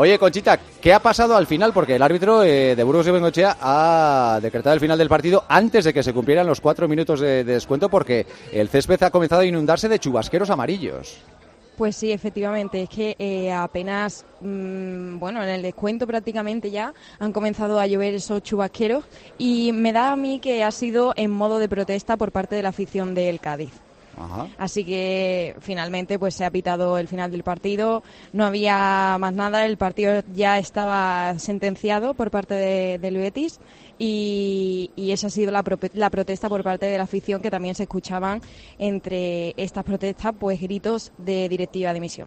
Oye, Conchita, ¿qué ha pasado al final? Porque el árbitro eh, de Burgos y Bengochea ha decretado el final del partido antes de que se cumplieran los cuatro minutos de, de descuento porque el césped ha comenzado a inundarse de chubasqueros amarillos. Pues sí, efectivamente, es que eh, apenas, mm, bueno, en el descuento prácticamente ya han comenzado a llover esos chubasqueros y me da a mí que ha sido en modo de protesta por parte de la afición del Cádiz. Ajá. Así que finalmente pues se ha pitado el final del partido, no había más nada, el partido ya estaba sentenciado por parte de, del Betis y, esa ha sido la, prope- la protesta por parte de la afición que también se escuchaban entre estas protestas pues gritos de directiva de emisión.